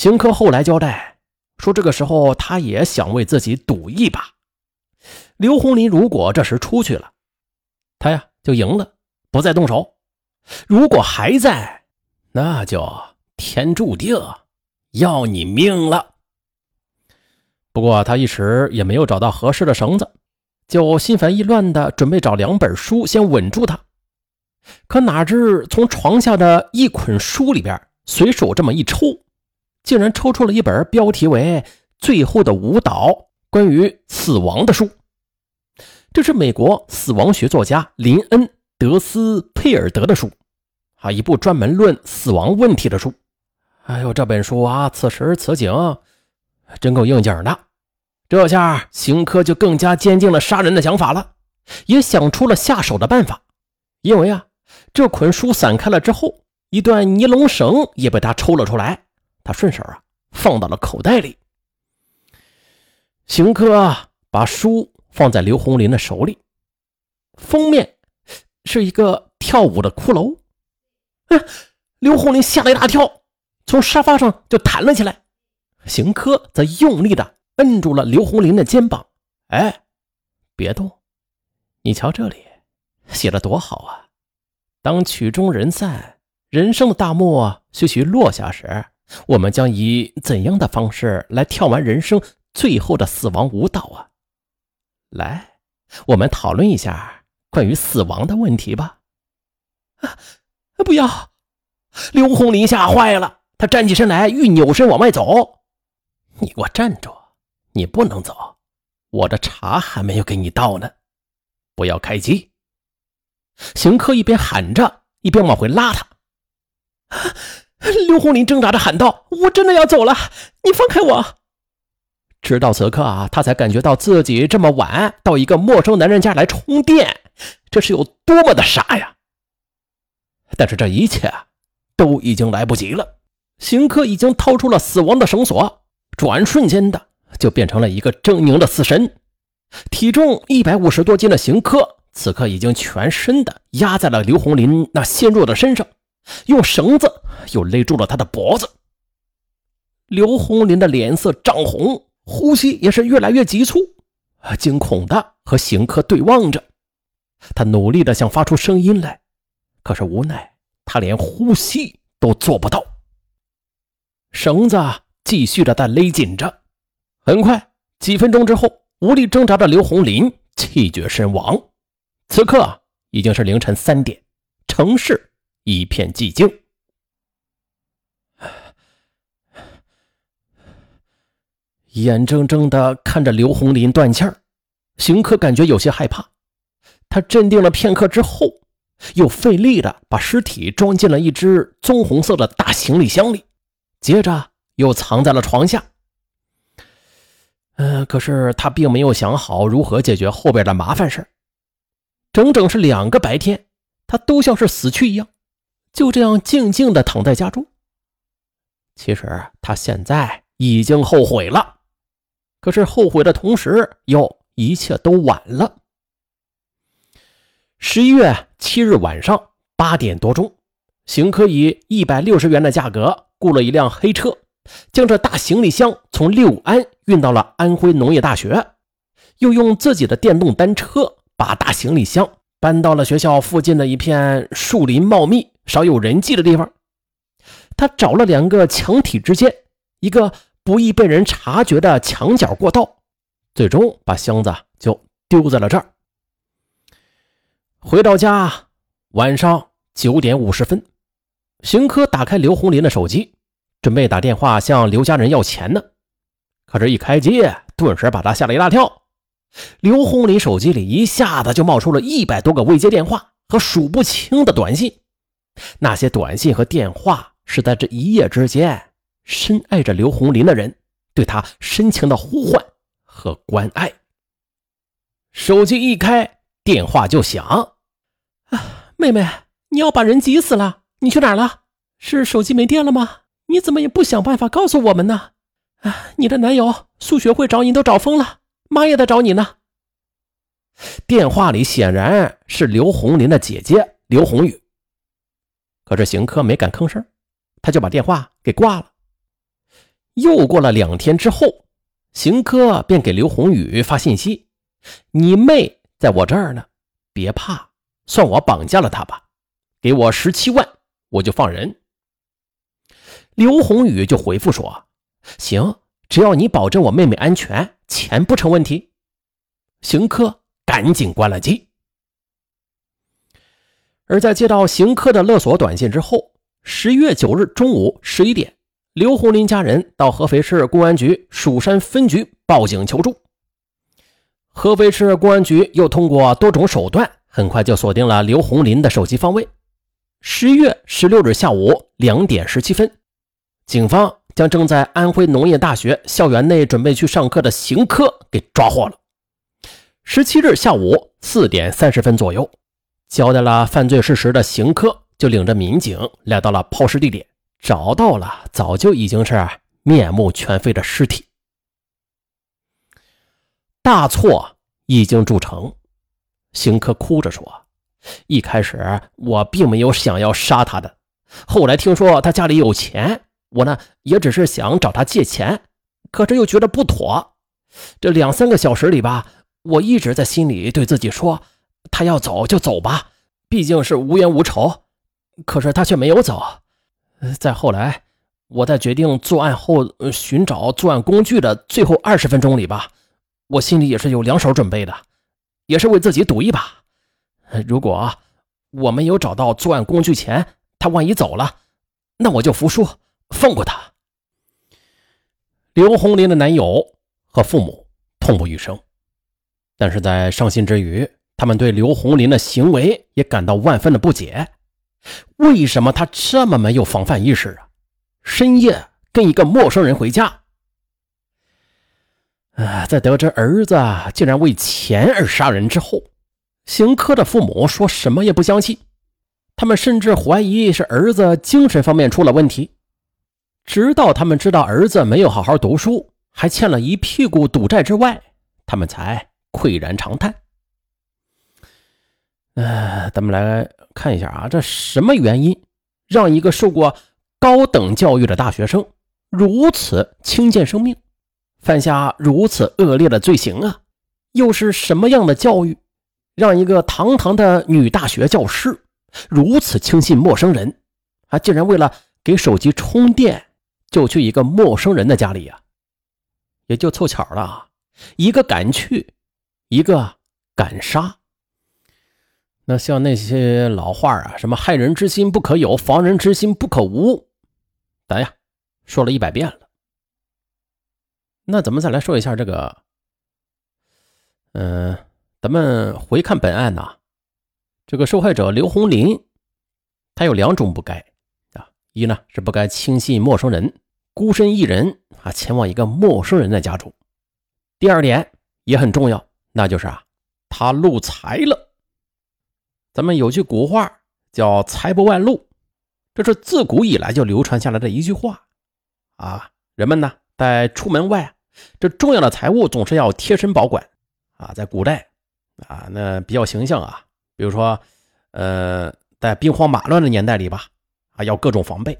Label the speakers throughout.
Speaker 1: 邢科后来交代说，这个时候他也想为自己赌一把。刘红林如果这时出去了，他呀就赢了，不再动手；如果还在，那就天注定要你命了。不过他一时也没有找到合适的绳子，就心烦意乱的准备找两本书先稳住他。可哪知从床下的一捆书里边随手这么一抽，竟然抽出了一本标题为《最后的舞蹈》关于死亡的书。这是美国死亡学作家林恩·德斯佩尔德的书，啊，一部专门论死亡问题的书。哎呦，这本书啊，此时此景真够应景的。这下邢科就更加坚定了杀人的想法了，也想出了下手的办法。因为啊，这捆书散开了之后，一段尼龙绳也被他抽了出来，他顺手啊放到了口袋里。邢科把书。放在刘红林的手里，封面是一个跳舞的骷髅。哎，刘红林吓了一大跳，从沙发上就弹了起来。邢科则用力的摁住了刘红林的肩膀。哎，别动！你瞧这里写的多好啊！当曲终人散，人生的大幕徐徐落下时，我们将以怎样的方式来跳完人生最后的死亡舞蹈啊？来，我们讨论一下关于死亡的问题吧。
Speaker 2: 啊，不要！
Speaker 1: 刘红林吓坏了，他站起身来，欲扭身往外走。你给我站住！你不能走，我的茶还没有给你倒呢。不要开机！邢科一边喊着，一边往回拉他。
Speaker 2: 刘红林挣扎着喊道：“我真的要走了，你放开我！”
Speaker 1: 直到此刻啊，他才感觉到自己这么晚到一个陌生男人家来充电，这是有多么的傻呀！但是这一切啊都已经来不及了。邢科已经掏出了死亡的绳索，转瞬间的就变成了一个狰狞的死神。体重一百五十多斤的邢科，此刻已经全身的压在了刘红林那纤弱的身上，用绳子又勒住了他的脖子。刘红林的脸色涨红。呼吸也是越来越急促，惊恐的和邢科对望着，他努力的想发出声音来，可是无奈他连呼吸都做不到。绳子继续的在勒紧着，很快几分钟之后，无力挣扎的刘红林气绝身亡。此刻已经是凌晨三点，城市一片寂静。眼睁睁的看着刘红林断气儿，邢科感觉有些害怕。他镇定了片刻之后，又费力的把尸体装进了一只棕红色的大行李箱里，接着又藏在了床下。嗯，可是他并没有想好如何解决后边的麻烦事整整是两个白天，他都像是死去一样，就这样静静地躺在家中。其实他现在已经后悔了。可是后悔的同时，又一切都晚了。十一月七日晚上八点多钟，邢科以一百六十元的价格雇了一辆黑车，将这大行李箱从六安运到了安徽农业大学，又用自己的电动单车把大行李箱搬到了学校附近的一片树林茂密、少有人迹的地方。他找了两个墙体之间一个。不易被人察觉的墙角过道，最终把箱子就丢在了这儿。回到家，晚上九点五十分，邢科打开刘红林的手机，准备打电话向刘家人要钱呢。可这，一开机，顿时把他吓了一大跳。刘红林手机里一下子就冒出了一百多个未接电话和数不清的短信，那些短信和电话是在这一夜之间。深爱着刘红林的人，对他深情的呼唤和关爱。手机一开，电话就响。
Speaker 2: 啊，妹妹，你要把人急死了！你去哪儿了？是手机没电了吗？你怎么也不想办法告诉我们呢？啊，你的男友苏学会找你都找疯了，妈也在找你呢。
Speaker 1: 电话里显然是刘红林的姐姐刘红宇。可是邢科没敢吭声，他就把电话给挂了。又过了两天之后，邢科便给刘宏宇发信息：“你妹在我这儿呢，别怕，算我绑架了她吧，给我十七万，我就放人。”刘宏宇就回复说：“行，只要你保证我妹妹安全，钱不成问题。”邢科赶紧关了机。而在接到邢科的勒索短信之后，十一月九日中午十一点，刘红林家人到合肥市公安局蜀山分局报警求助。合肥市公安局又通过多种手段，很快就锁定了刘红林的手机方位。十一月十六日下午两点十七分，警方将正在安徽农业大学校园内准备去上课的邢科给抓获了。十七日下午四点三十分左右。交代了犯罪事实的邢科就领着民警来到了抛尸地点，找到了早就已经是面目全非的尸体。大错已经铸成，邢科哭着说：“一开始我并没有想要杀他的，后来听说他家里有钱，我呢也只是想找他借钱，可是又觉得不妥。这两三个小时里吧，我一直在心里对自己说。”他要走就走吧，毕竟是无冤无仇。可是他却没有走。再后来，我在决定作案后寻找作案工具的最后二十分钟里吧，我心里也是有两手准备的，也是为自己赌一把。如果我没有找到作案工具前，他万一走了，那我就服输，放过他。刘红林的男友和父母痛不欲生，但是在伤心之余。他们对刘红林的行为也感到万分的不解，为什么他这么没有防范意识啊？深夜跟一个陌生人回家，啊，在得知儿子竟然为钱而杀人之后，邢科的父母说什么也不相信，他们甚至怀疑是儿子精神方面出了问题。直到他们知道儿子没有好好读书，还欠了一屁股赌债之外，他们才喟然长叹。呃，咱们来看一下啊，这什么原因让一个受过高等教育的大学生如此轻贱生命，犯下如此恶劣的罪行啊？又是什么样的教育，让一个堂堂的女大学教师如此轻信陌生人啊？竟然为了给手机充电，就去一个陌生人的家里呀？也就凑巧了，一个敢去，一个敢杀。那像那些老话啊，什么害人之心不可有，防人之心不可无，咱呀说了一百遍了。那咱们再来说一下这个，嗯，咱们回看本案呐，这个受害者刘红林，他有两种不该啊，一呢是不该轻信陌生人，孤身一人啊前往一个陌生人的家中；第二点也很重要，那就是啊，他露财了。咱们有句古话叫“财不外露”，这是自古以来就流传下来的一句话啊。人们呢在出门外，这重要的财物总是要贴身保管啊。在古代啊，那比较形象啊，比如说，呃，在兵荒马乱的年代里吧，啊，要各种防备。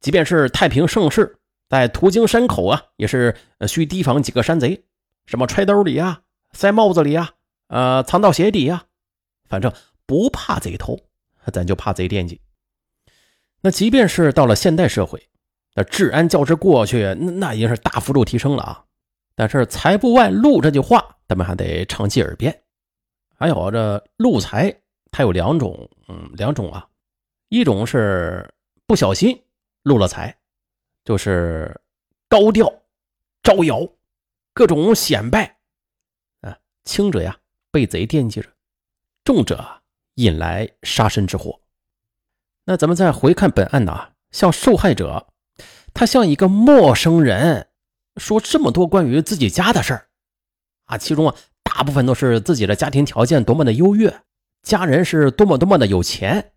Speaker 1: 即便是太平盛世，在途经山口啊，也是需提防几个山贼，什么揣兜里呀，塞帽子里呀，呃，藏到鞋底呀，反正。不怕贼偷，咱就怕贼惦记。那即便是到了现代社会，那治安较之过去，那那已经是大幅度提升了啊。但是“财不外露”这句话，咱们还得常记耳边。还有这露财，它有两种，嗯，两种啊。一种是不小心露了财，就是高调招摇，各种显摆啊。轻者呀，被贼惦记着；重者。引来杀身之祸。那咱们再回看本案呢？像受害者，他向一个陌生人，说这么多关于自己家的事儿啊，其中啊大部分都是自己的家庭条件多么的优越，家人是多么多么的有钱。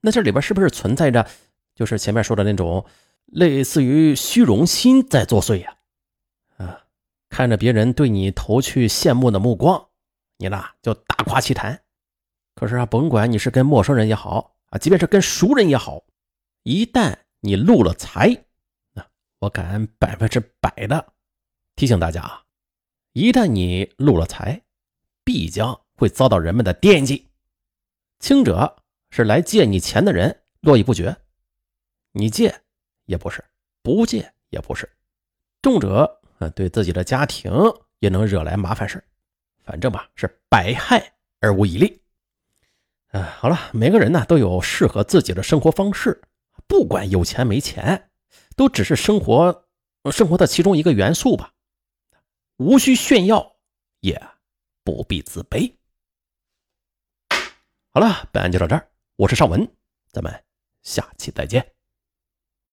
Speaker 1: 那这里边是不是存在着，就是前面说的那种类似于虚荣心在作祟呀？啊，看着别人对你投去羡慕的目光，你呢就大夸其谈。可是啊，甭管你是跟陌生人也好啊，即便是跟熟人也好，一旦你露了财，啊我敢百分之百的提醒大家啊，一旦你露了财，必将会遭到人们的惦记。轻者是来借你钱的人络绎不绝，你借也不是，不借也不是；重者啊，对自己的家庭也能惹来麻烦事反正吧，是百害而无一利。好了，每个人呢都有适合自己的生活方式，不管有钱没钱，都只是生活生活的其中一个元素吧，无需炫耀，也不必自卑。好了，本案就到这儿，我是尚文，咱们下期再见。